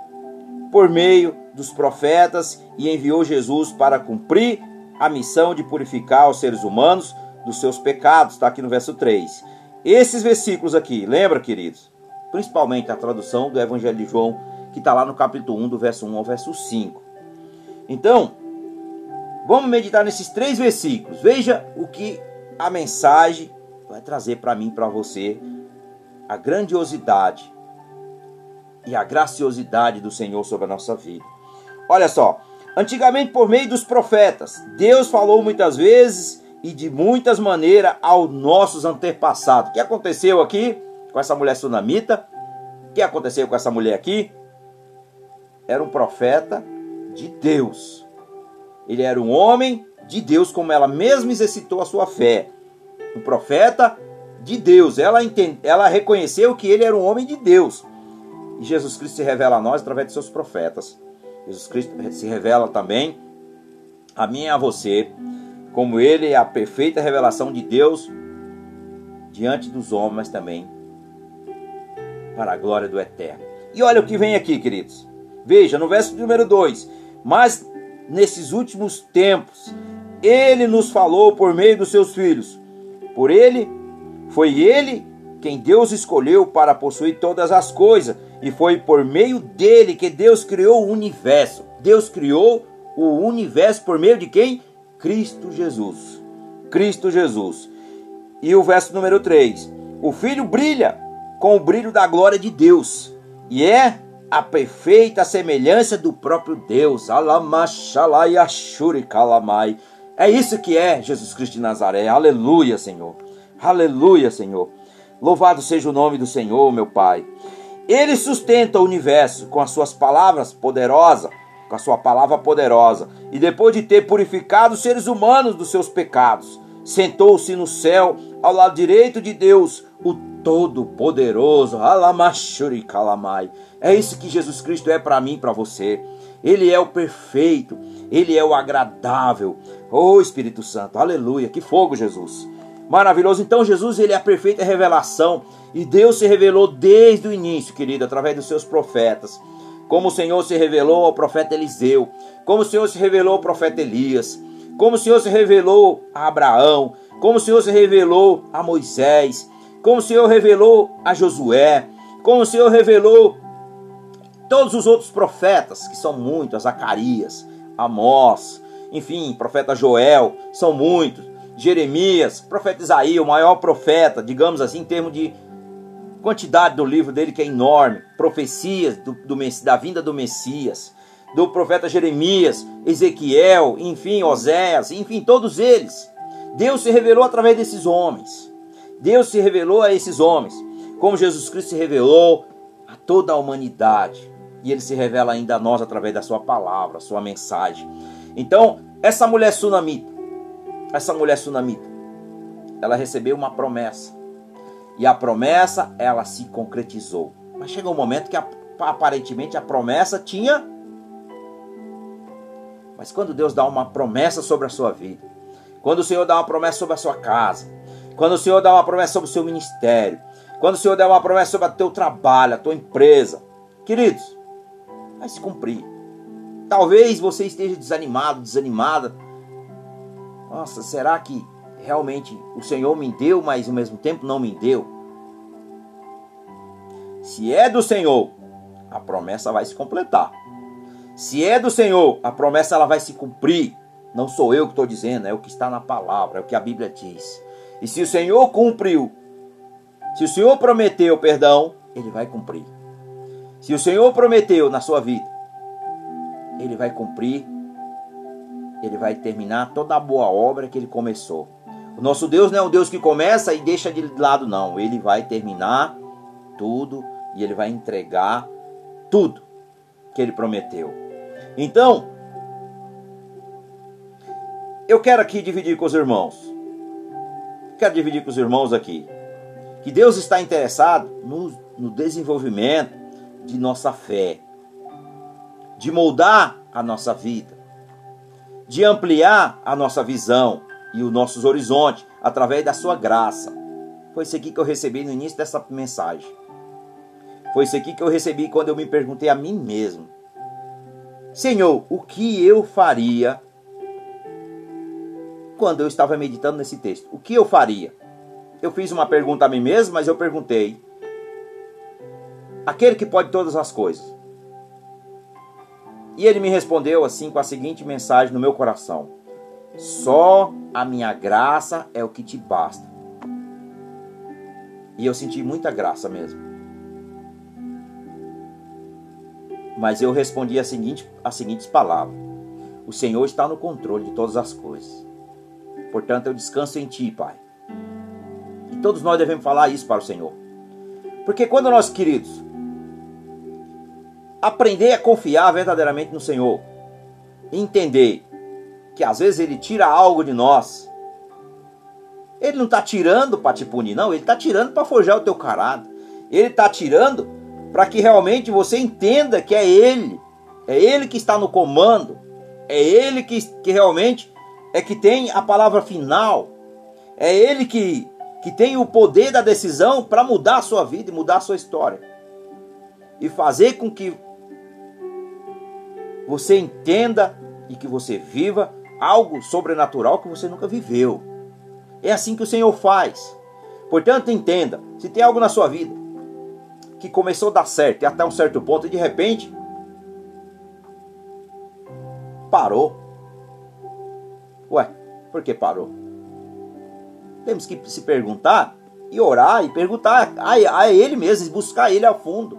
por meio dos profetas e enviou Jesus para cumprir a missão de purificar os seres humanos dos seus pecados, está aqui no verso 3. Esses versículos aqui, lembra, queridos? Principalmente a tradução do Evangelho de João, que está lá no capítulo 1, do verso 1 ao verso 5. Então, vamos meditar nesses três versículos. Veja o que a mensagem vai trazer para mim, para você, a grandiosidade e a graciosidade do Senhor sobre a nossa vida. Olha só, antigamente por meio dos profetas, Deus falou muitas vezes e de muitas maneiras aos nossos antepassados. O que aconteceu aqui com essa mulher sunamita? O que aconteceu com essa mulher aqui? Era um profeta de Deus. Ele era um homem de Deus, como ela mesma exercitou a sua fé. Um profeta de Deus. Ela, entende, ela reconheceu que ele era um homem de Deus. E Jesus Cristo se revela a nós através de seus profetas. Jesus Cristo se revela também a mim e a você, como ele é a perfeita revelação de Deus diante dos homens, mas também para a glória do Eterno. E olha o que vem aqui, queridos. Veja, no verso número 2: Mas nesses últimos tempos, ele nos falou por meio dos seus filhos. Por ele foi ele quem Deus escolheu para possuir todas as coisas, e foi por meio dele que Deus criou o universo. Deus criou o universo por meio de quem? Cristo Jesus. Cristo Jesus. E o verso número 3: O filho brilha com o brilho da glória de Deus, e é a perfeita semelhança do próprio Deus. É isso que é Jesus Cristo de Nazaré. Aleluia, Senhor. Aleluia, Senhor. Louvado seja o nome do Senhor, meu Pai. Ele sustenta o universo com as suas palavras poderosas, com a sua palavra poderosa. E depois de ter purificado os seres humanos dos seus pecados, sentou-se no céu, ao lado direito de Deus, o Todo-Poderoso. Alamashuri kalamai. É isso que Jesus Cristo é para mim e para você. Ele é o perfeito, ele é o agradável. Oh Espírito Santo, aleluia, que fogo, Jesus. Maravilhoso. Então Jesus ele é a perfeita revelação e Deus se revelou desde o início, querido, através dos seus profetas. Como o Senhor se revelou ao profeta Eliseu, como o Senhor se revelou ao profeta Elias, como o Senhor se revelou a Abraão, como o Senhor se revelou a Moisés, como o Senhor revelou a Josué, como o Senhor revelou todos os outros profetas, que são muitos, Zacarias, Amós, enfim, profeta Joel, são muitos Jeremias, profeta Isaías, o maior profeta, digamos assim, em termos de quantidade do livro dele que é enorme, profecias do, do, da vinda do Messias, do profeta Jeremias, Ezequiel, enfim, Oséias, enfim, todos eles. Deus se revelou através desses homens. Deus se revelou a esses homens, como Jesus Cristo se revelou a toda a humanidade. E ele se revela ainda a nós através da sua palavra, sua mensagem. Então, essa mulher sunamita, essa mulher sunamita, ela recebeu uma promessa. E a promessa, ela se concretizou. Mas chegou um momento que aparentemente a promessa tinha. Mas quando Deus dá uma promessa sobre a sua vida, quando o Senhor dá uma promessa sobre a sua casa, quando o Senhor dá uma promessa sobre o seu ministério, quando o Senhor dá uma promessa sobre o teu trabalho, a tua empresa, queridos, vai se cumprir. Talvez você esteja desanimado, desanimada. Nossa, será que realmente o Senhor me deu, mas ao mesmo tempo não me deu? Se é do Senhor, a promessa vai se completar. Se é do Senhor, a promessa ela vai se cumprir. Não sou eu que estou dizendo, é o que está na palavra, é o que a Bíblia diz. E se o Senhor cumpriu, se o Senhor prometeu perdão, ele vai cumprir. Se o Senhor prometeu na sua vida, ele vai cumprir, ele vai terminar toda a boa obra que ele começou. O nosso Deus não é um Deus que começa e deixa de lado, não. Ele vai terminar tudo e ele vai entregar tudo que ele prometeu. Então, eu quero aqui dividir com os irmãos. Quero dividir com os irmãos aqui. Que Deus está interessado no, no desenvolvimento de nossa fé, de moldar a nossa vida, de ampliar a nossa visão e os nossos horizontes através da sua graça. Foi isso aqui que eu recebi no início dessa mensagem. Foi isso aqui que eu recebi quando eu me perguntei a mim mesmo: Senhor, o que eu faria quando eu estava meditando nesse texto? O que eu faria? Eu fiz uma pergunta a mim mesmo, mas eu perguntei: aquele que pode todas as coisas. E ele me respondeu assim com a seguinte mensagem no meu coração: Só a minha graça é o que te basta. E eu senti muita graça mesmo. Mas eu respondi a seguinte, as seguintes palavras: O Senhor está no controle de todas as coisas. Portanto, eu descanso em Ti, Pai. E todos nós devemos falar isso para o Senhor. Porque quando nós, queridos, aprender a confiar verdadeiramente no Senhor. Entender que às vezes Ele tira algo de nós. Ele não está tirando para te punir, não. Ele está tirando para forjar o teu caráter. Ele está tirando para que realmente você entenda que é Ele. É Ele que está no comando. É Ele que, que realmente é que tem a palavra final. É Ele que, que tem o poder da decisão para mudar a sua vida e mudar a sua história. E fazer com que você entenda e que você viva algo sobrenatural que você nunca viveu. É assim que o Senhor faz. Portanto, entenda: se tem algo na sua vida que começou a dar certo e até um certo ponto e de repente parou. Ué, por que parou? Temos que se perguntar e orar e perguntar a, a ele mesmo, buscar ele a fundo.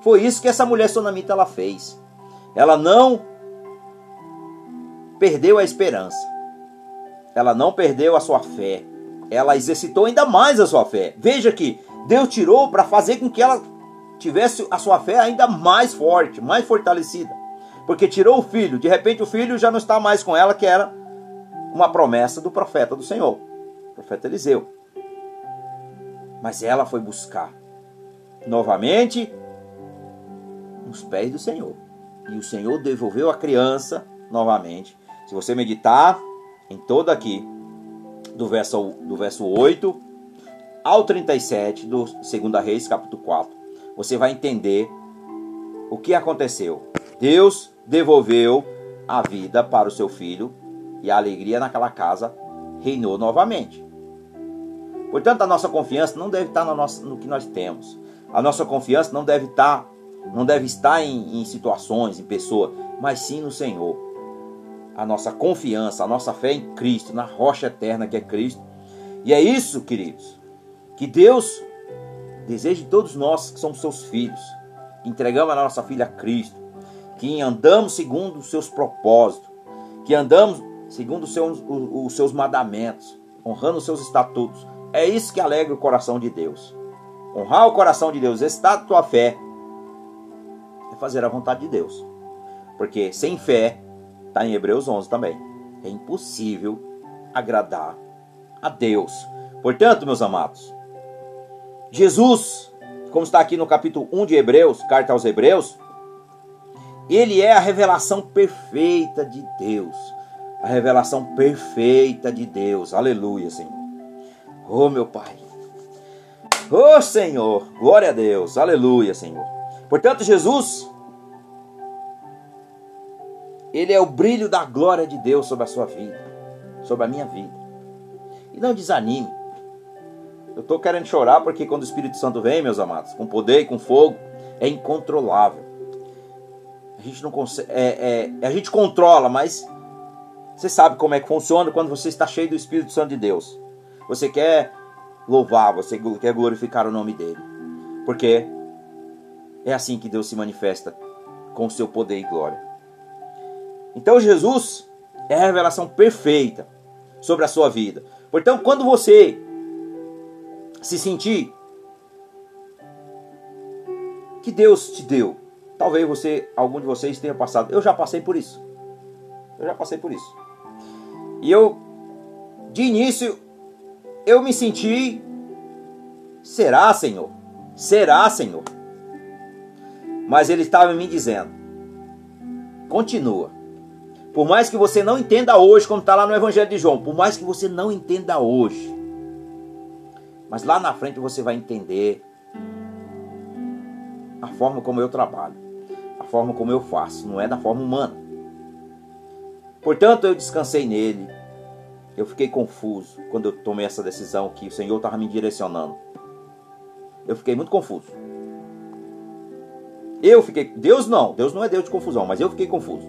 Foi isso que essa mulher sonamita ela fez. Ela não perdeu a esperança. Ela não perdeu a sua fé. Ela exercitou ainda mais a sua fé. Veja que Deus tirou para fazer com que ela tivesse a sua fé ainda mais forte, mais fortalecida. Porque tirou o filho, de repente o filho já não está mais com ela, que era uma promessa do profeta do Senhor, o profeta Eliseu. Mas ela foi buscar novamente nos pés do Senhor e o Senhor devolveu a criança novamente. Se você meditar em todo aqui, do verso, do verso 8 ao 37 do 2 Reis, capítulo 4, você vai entender o que aconteceu. Deus devolveu a vida para o seu filho e a alegria naquela casa reinou novamente. Portanto, a nossa confiança não deve estar no, nosso, no que nós temos. A nossa confiança não deve estar não deve estar em, em situações, em pessoas, mas sim no Senhor. a nossa confiança, a nossa fé em Cristo, na rocha eterna que é Cristo. E é isso, queridos, que Deus deseja de todos nós que somos seus filhos, que entregamos a nossa filha a Cristo, que andamos segundo os seus propósitos, que andamos segundo os seus, os seus mandamentos, honrando os seus estatutos. É isso que alegra o coração de Deus. Honrar o coração de Deus, está a tua fé, é fazer a vontade de Deus. Porque sem fé, está em Hebreus 11 também, é impossível agradar a Deus. Portanto, meus amados, Jesus, como está aqui no capítulo 1 de Hebreus, carta aos Hebreus, ele é a revelação perfeita de Deus. A revelação perfeita de Deus. Aleluia, Senhor. Oh, meu Pai. Oh, Senhor. Glória a Deus. Aleluia, Senhor. Portanto, Jesus, ele é o brilho da glória de Deus sobre a sua vida, sobre a minha vida. E não desanime. Eu estou querendo chorar porque quando o Espírito Santo vem, meus amados, com poder e com fogo, é incontrolável. A gente não consegue. É, é, a gente controla, mas você sabe como é que funciona quando você está cheio do Espírito Santo de Deus. Você quer louvar, você quer glorificar o nome dele. Porque é assim que Deus se manifesta com o seu poder e glória. Então Jesus é a revelação perfeita sobre a sua vida. Portanto, quando você se sentir que Deus te deu, talvez você, algum de vocês tenha passado. Eu já passei por isso. Eu já passei por isso. E eu, de início, eu me senti, será, Senhor? Será, Senhor? Mas ele estava me dizendo, continua. Por mais que você não entenda hoje, como está lá no Evangelho de João, por mais que você não entenda hoje, mas lá na frente você vai entender a forma como eu trabalho, a forma como eu faço, não é da forma humana. Portanto, eu descansei nele. Eu fiquei confuso quando eu tomei essa decisão que o Senhor estava me direcionando. Eu fiquei muito confuso. Eu fiquei. Deus não, Deus não é Deus de confusão, mas eu fiquei confuso.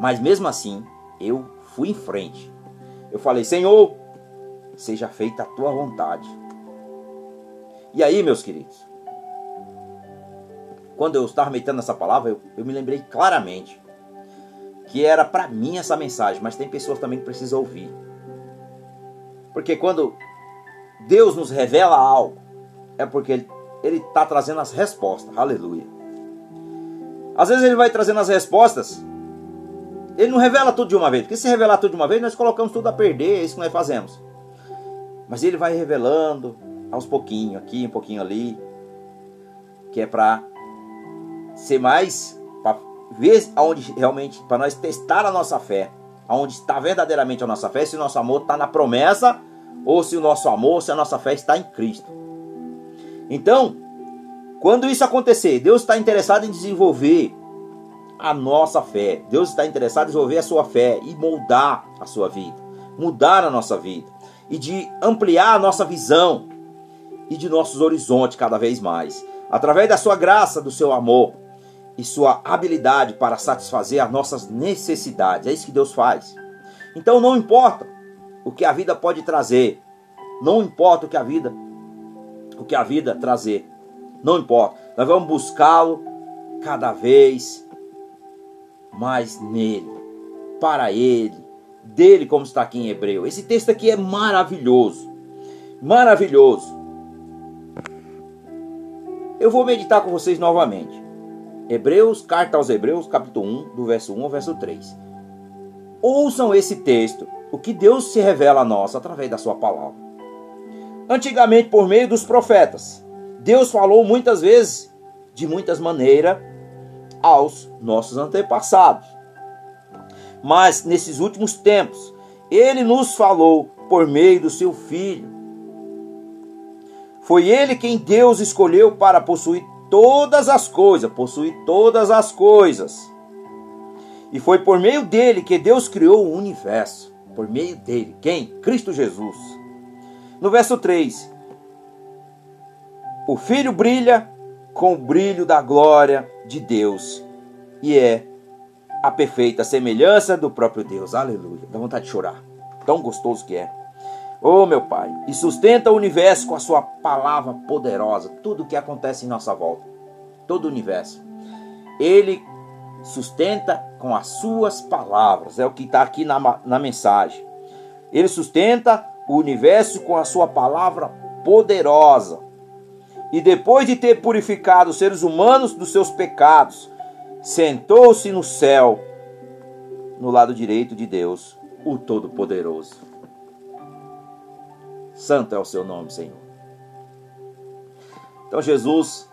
Mas mesmo assim, eu fui em frente. Eu falei: Senhor, seja feita a tua vontade. E aí, meus queridos, quando eu estava meditando nessa palavra, eu, eu me lembrei claramente que era para mim essa mensagem, mas tem pessoas também que precisam ouvir. Porque quando Deus nos revela algo, é porque Ele está trazendo as respostas. Aleluia. Às vezes Ele vai trazendo as respostas, Ele não revela tudo de uma vez. Porque se revelar tudo de uma vez, nós colocamos tudo a perder, é isso que nós fazemos. Mas Ele vai revelando aos pouquinhos, aqui, um pouquinho ali, que é para ser mais ver aonde realmente, para nós testar a nossa fé, aonde está verdadeiramente a nossa fé, se o nosso amor está na promessa, ou se o nosso amor, se a nossa fé está em Cristo. Então, quando isso acontecer, Deus está interessado em desenvolver a nossa fé. Deus está interessado em desenvolver a sua fé e moldar a sua vida, mudar a nossa vida e de ampliar a nossa visão e de nossos horizontes cada vez mais, através da sua graça, do seu amor e sua habilidade para satisfazer as nossas necessidades. É isso que Deus faz. Então não importa o que a vida pode trazer, não importa o que a vida o que a vida trazer. Não importa. Nós vamos buscá-lo cada vez mais nele, para ele, dele, como está aqui em Hebreu. Esse texto aqui é maravilhoso. Maravilhoso. Eu vou meditar com vocês novamente. Hebreus, carta aos Hebreus, capítulo 1, do verso 1 ao verso 3. Ouçam esse texto, o que Deus se revela a nós através da sua palavra. Antigamente, por meio dos profetas, Deus falou muitas vezes, de muitas maneiras, aos nossos antepassados. Mas nesses últimos tempos, ele nos falou por meio do seu filho. Foi ele quem Deus escolheu para possuir todas as coisas, possui todas as coisas. E foi por meio dele que Deus criou o universo. Por meio dele. Quem? Cristo Jesus. No verso 3: O Filho brilha com o brilho da glória de Deus e é a perfeita semelhança do próprio Deus. Aleluia. Dá vontade de chorar. Tão gostoso que é. Oh, meu Pai, e sustenta o universo com a sua palavra poderosa, tudo o que acontece em nossa volta, todo o universo. Ele sustenta com as suas palavras, é o que está aqui na, na mensagem. Ele sustenta o universo com a sua palavra poderosa. E depois de ter purificado os seres humanos dos seus pecados, sentou-se no céu, no lado direito de Deus, o Todo-Poderoso. Santo é o seu nome, Senhor. Então, Jesus,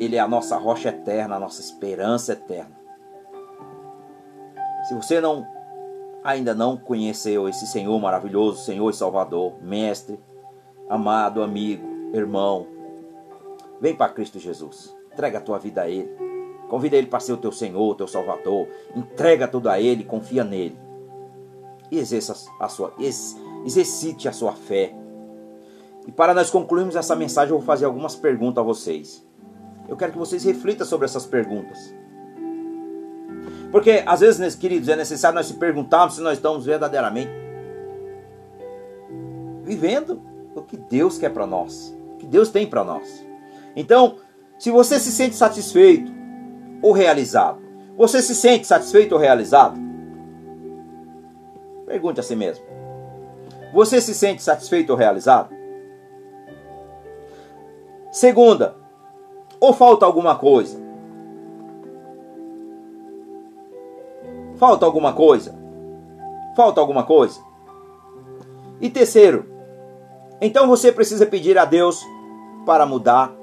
Ele é a nossa rocha eterna, a nossa esperança eterna. Se você não ainda não conheceu esse Senhor maravilhoso, Senhor e Salvador, Mestre, amado amigo, irmão, vem para Cristo Jesus. Entrega a tua vida a Ele. Convida Ele para ser o teu Senhor, o teu Salvador. Entrega tudo a Ele, confia nele. E exerça a sua, exercite a sua fé. E para nós concluirmos essa mensagem, eu vou fazer algumas perguntas a vocês. Eu quero que vocês reflitam sobre essas perguntas. Porque às vezes, queridos, é necessário nós se perguntarmos se nós estamos verdadeiramente vivendo o que Deus quer para nós, o que Deus tem para nós. Então, se você se sente satisfeito ou realizado, você se sente satisfeito ou realizado? Pergunte a si mesmo. Você se sente satisfeito ou realizado? Segunda, ou falta alguma coisa? Falta alguma coisa? Falta alguma coisa? E terceiro, então você precisa pedir a Deus para mudar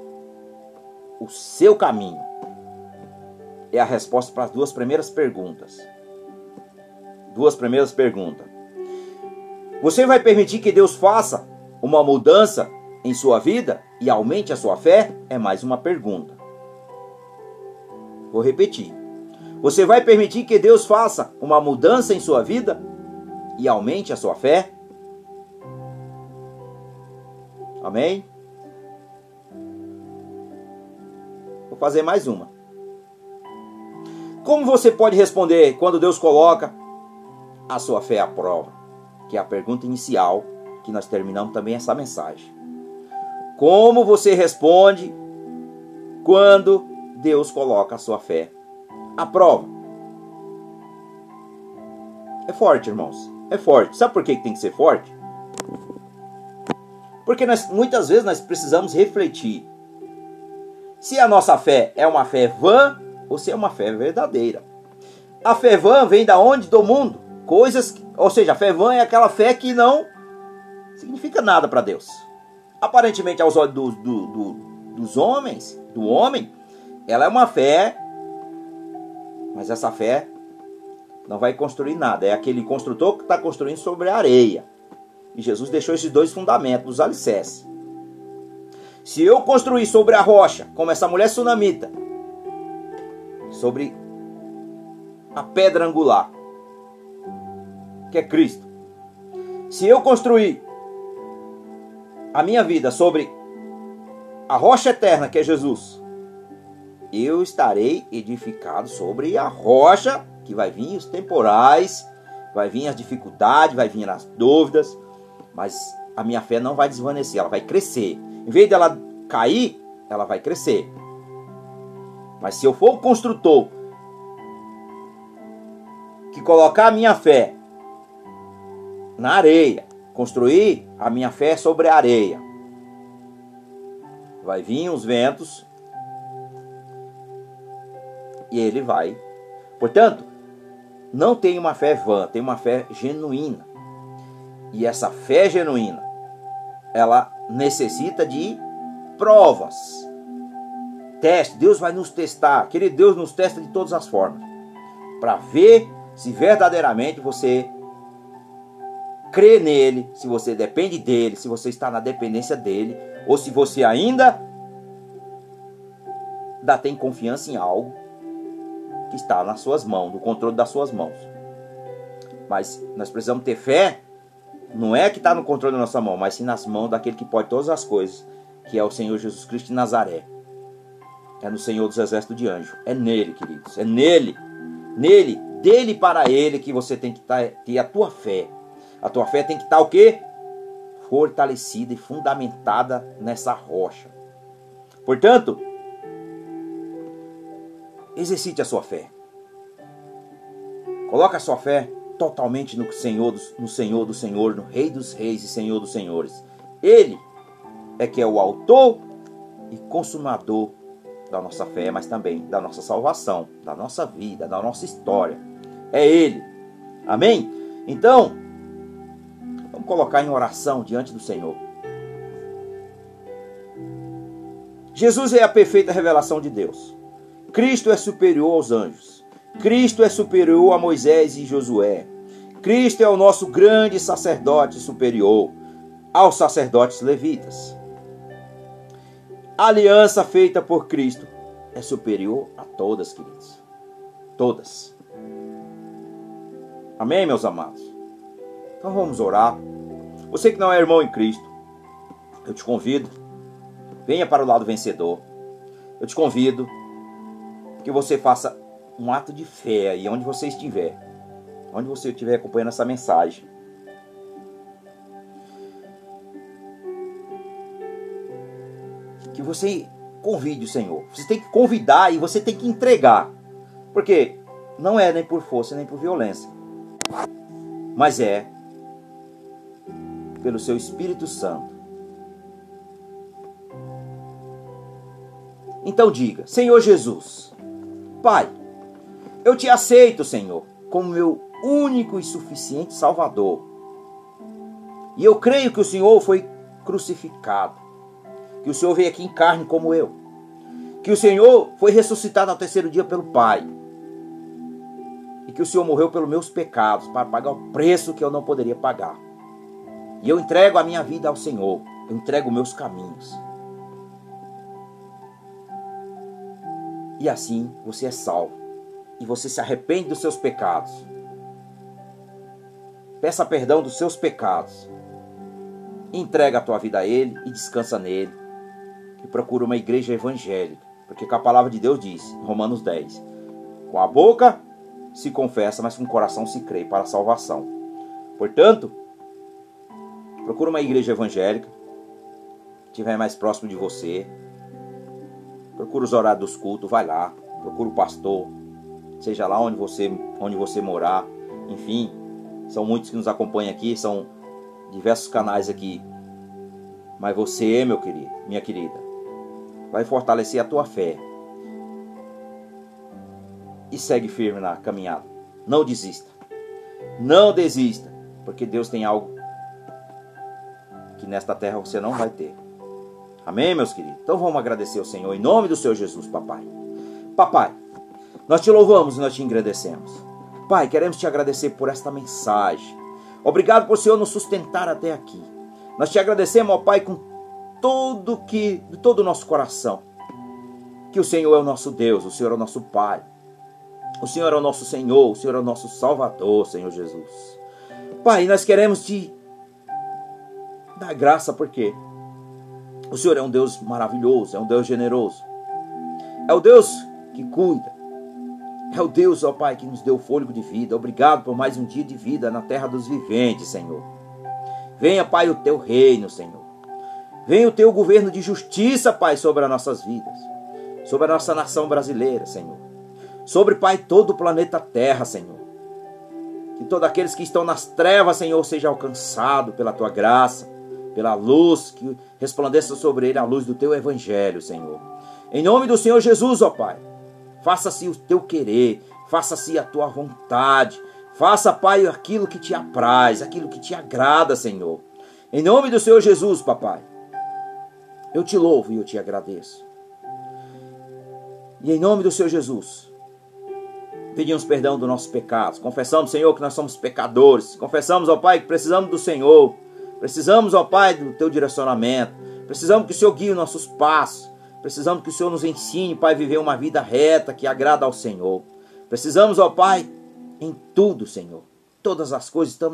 o seu caminho. É a resposta para as duas primeiras perguntas. Duas primeiras perguntas. Você vai permitir que Deus faça uma mudança em sua vida e aumente a sua fé? É mais uma pergunta. Vou repetir. Você vai permitir que Deus faça uma mudança em sua vida e aumente a sua fé? Amém? Vou fazer mais uma. Como você pode responder quando Deus coloca a sua fé à prova? Que é a pergunta inicial que nós terminamos também essa mensagem. Como você responde quando Deus coloca a sua fé a prova. É forte, irmãos. É forte. Sabe por que tem que ser forte? Porque nós, muitas vezes nós precisamos refletir se a nossa fé é uma fé vã ou se é uma fé verdadeira. A fé vã vem da onde? Do mundo. Coisas, ou seja, a fé vã é aquela fé que não significa nada para Deus. Aparentemente, aos olhos do, do, do, dos homens, do homem, ela é uma fé mas essa fé não vai construir nada. É aquele construtor que está construindo sobre a areia. E Jesus deixou esses dois fundamentos, os alicerces. Se eu construir sobre a rocha, como essa mulher sunamita, sobre a pedra angular, que é Cristo. Se eu construir a minha vida sobre a rocha eterna, que é Jesus, eu estarei edificado sobre a rocha, que vai vir os temporais, vai vir as dificuldades, vai vir as dúvidas, mas a minha fé não vai desvanecer, ela vai crescer. Em vez dela cair, ela vai crescer. Mas se eu for o construtor que colocar a minha fé na areia, construir a minha fé sobre a areia, vai vir os ventos, e ele vai. Portanto, não tem uma fé vã, tem uma fé genuína. E essa fé genuína, ela necessita de provas. Teste, Deus vai nos testar. Querido, Deus nos testa de todas as formas. Para ver se verdadeiramente você crê nele, se você depende dele, se você está na dependência dele, ou se você ainda ainda tem confiança em algo que está nas suas mãos, no controle das suas mãos. Mas nós precisamos ter fé, não é que está no controle da nossa mão, mas sim nas mãos daquele que pode todas as coisas, que é o Senhor Jesus Cristo de Nazaré. É no Senhor dos Exércitos de Anjo. É nele, queridos. É nele. Nele, dele para ele que você tem que tá, ter a tua fé. A tua fé tem que estar tá o quê? Fortalecida e fundamentada nessa rocha. Portanto, exercite a sua fé. Coloque a sua fé totalmente no Senhor, no Senhor do Senhor, no Rei dos Reis e Senhor dos Senhores. Ele é que é o autor e consumador da nossa fé, mas também da nossa salvação, da nossa vida, da nossa história. É Ele. Amém? Então, vamos colocar em oração diante do Senhor. Jesus é a perfeita revelação de Deus. Cristo é superior aos anjos. Cristo é superior a Moisés e Josué. Cristo é o nosso grande sacerdote superior aos sacerdotes levitas. A aliança feita por Cristo é superior a todas, queridos. Todas. Amém, meus amados? Então vamos orar. Você que não é irmão em Cristo, eu te convido, venha para o lado vencedor. Eu te convido que você faça um ato de fé aí onde você estiver, onde você estiver acompanhando essa mensagem. que você convide o Senhor. Você tem que convidar e você tem que entregar. Porque não é nem por força nem por violência, mas é pelo seu Espírito Santo. Então diga: Senhor Jesus, Pai, eu te aceito, Senhor, como meu único e suficiente Salvador. E eu creio que o Senhor foi crucificado que o Senhor veio aqui em carne como eu, que o Senhor foi ressuscitado ao terceiro dia pelo Pai, e que o Senhor morreu pelos meus pecados para pagar o preço que eu não poderia pagar. E eu entrego a minha vida ao Senhor, eu entrego meus caminhos. E assim você é salvo, e você se arrepende dos seus pecados. Peça perdão dos seus pecados. Entrega a tua vida a Ele e descansa nele e procura uma igreja evangélica. Porque a palavra de Deus diz, em Romanos 10, com a boca se confessa, mas com o coração se crê para a salvação. Portanto, procura uma igreja evangélica, que estiver mais próximo de você. Procura os horários dos cultos, vai lá, procura o pastor, seja lá onde você, onde você morar. Enfim, são muitos que nos acompanham aqui, são diversos canais aqui. Mas você, meu querido, minha querida, vai fortalecer a tua fé. E segue firme na caminhada. Não desista. Não desista, porque Deus tem algo que nesta terra você não vai ter. Amém, meus queridos? Então vamos agradecer ao Senhor em nome do Senhor Jesus, papai. Papai, nós te louvamos e nós te agradecemos. Pai, queremos te agradecer por esta mensagem. Obrigado por o Senhor nos sustentar até aqui. Nós te agradecemos, ó Pai, com todo que de todo o nosso coração que o Senhor é o nosso Deus, o Senhor é o nosso Pai. O Senhor é o nosso Senhor, o Senhor é o nosso Salvador, Senhor Jesus. Pai, nós queremos te dar graça porque o Senhor é um Deus maravilhoso, é um Deus generoso. É o Deus que cuida. É o Deus, ó Pai, que nos deu fôlego de vida. Obrigado por mais um dia de vida na terra dos viventes, Senhor. Venha, Pai, o teu reino, Senhor. Venha o teu governo de justiça, Pai, sobre as nossas vidas, sobre a nossa nação brasileira, Senhor. Sobre, Pai, todo o planeta Terra, Senhor. Que todos aqueles que estão nas trevas, Senhor, seja alcançado pela tua graça, pela luz que resplandeça sobre ele a luz do teu evangelho, Senhor. Em nome do Senhor Jesus, ó Pai, faça-se o teu querer, faça-se a tua vontade. Faça, Pai, aquilo que te apraz, aquilo que te agrada, Senhor. Em nome do Senhor Jesus, papai. Eu te louvo e eu te agradeço. E em nome do Senhor Jesus, pedimos perdão dos nossos pecados. Confessamos, Senhor, que nós somos pecadores. Confessamos, ó Pai, que precisamos do Senhor. Precisamos, ó Pai, do teu direcionamento. Precisamos que o Senhor guie os nossos passos. Precisamos que o Senhor nos ensine, Pai, a viver uma vida reta que agrada ao Senhor. Precisamos, ó Pai, em tudo, Senhor. Todas as coisas estamos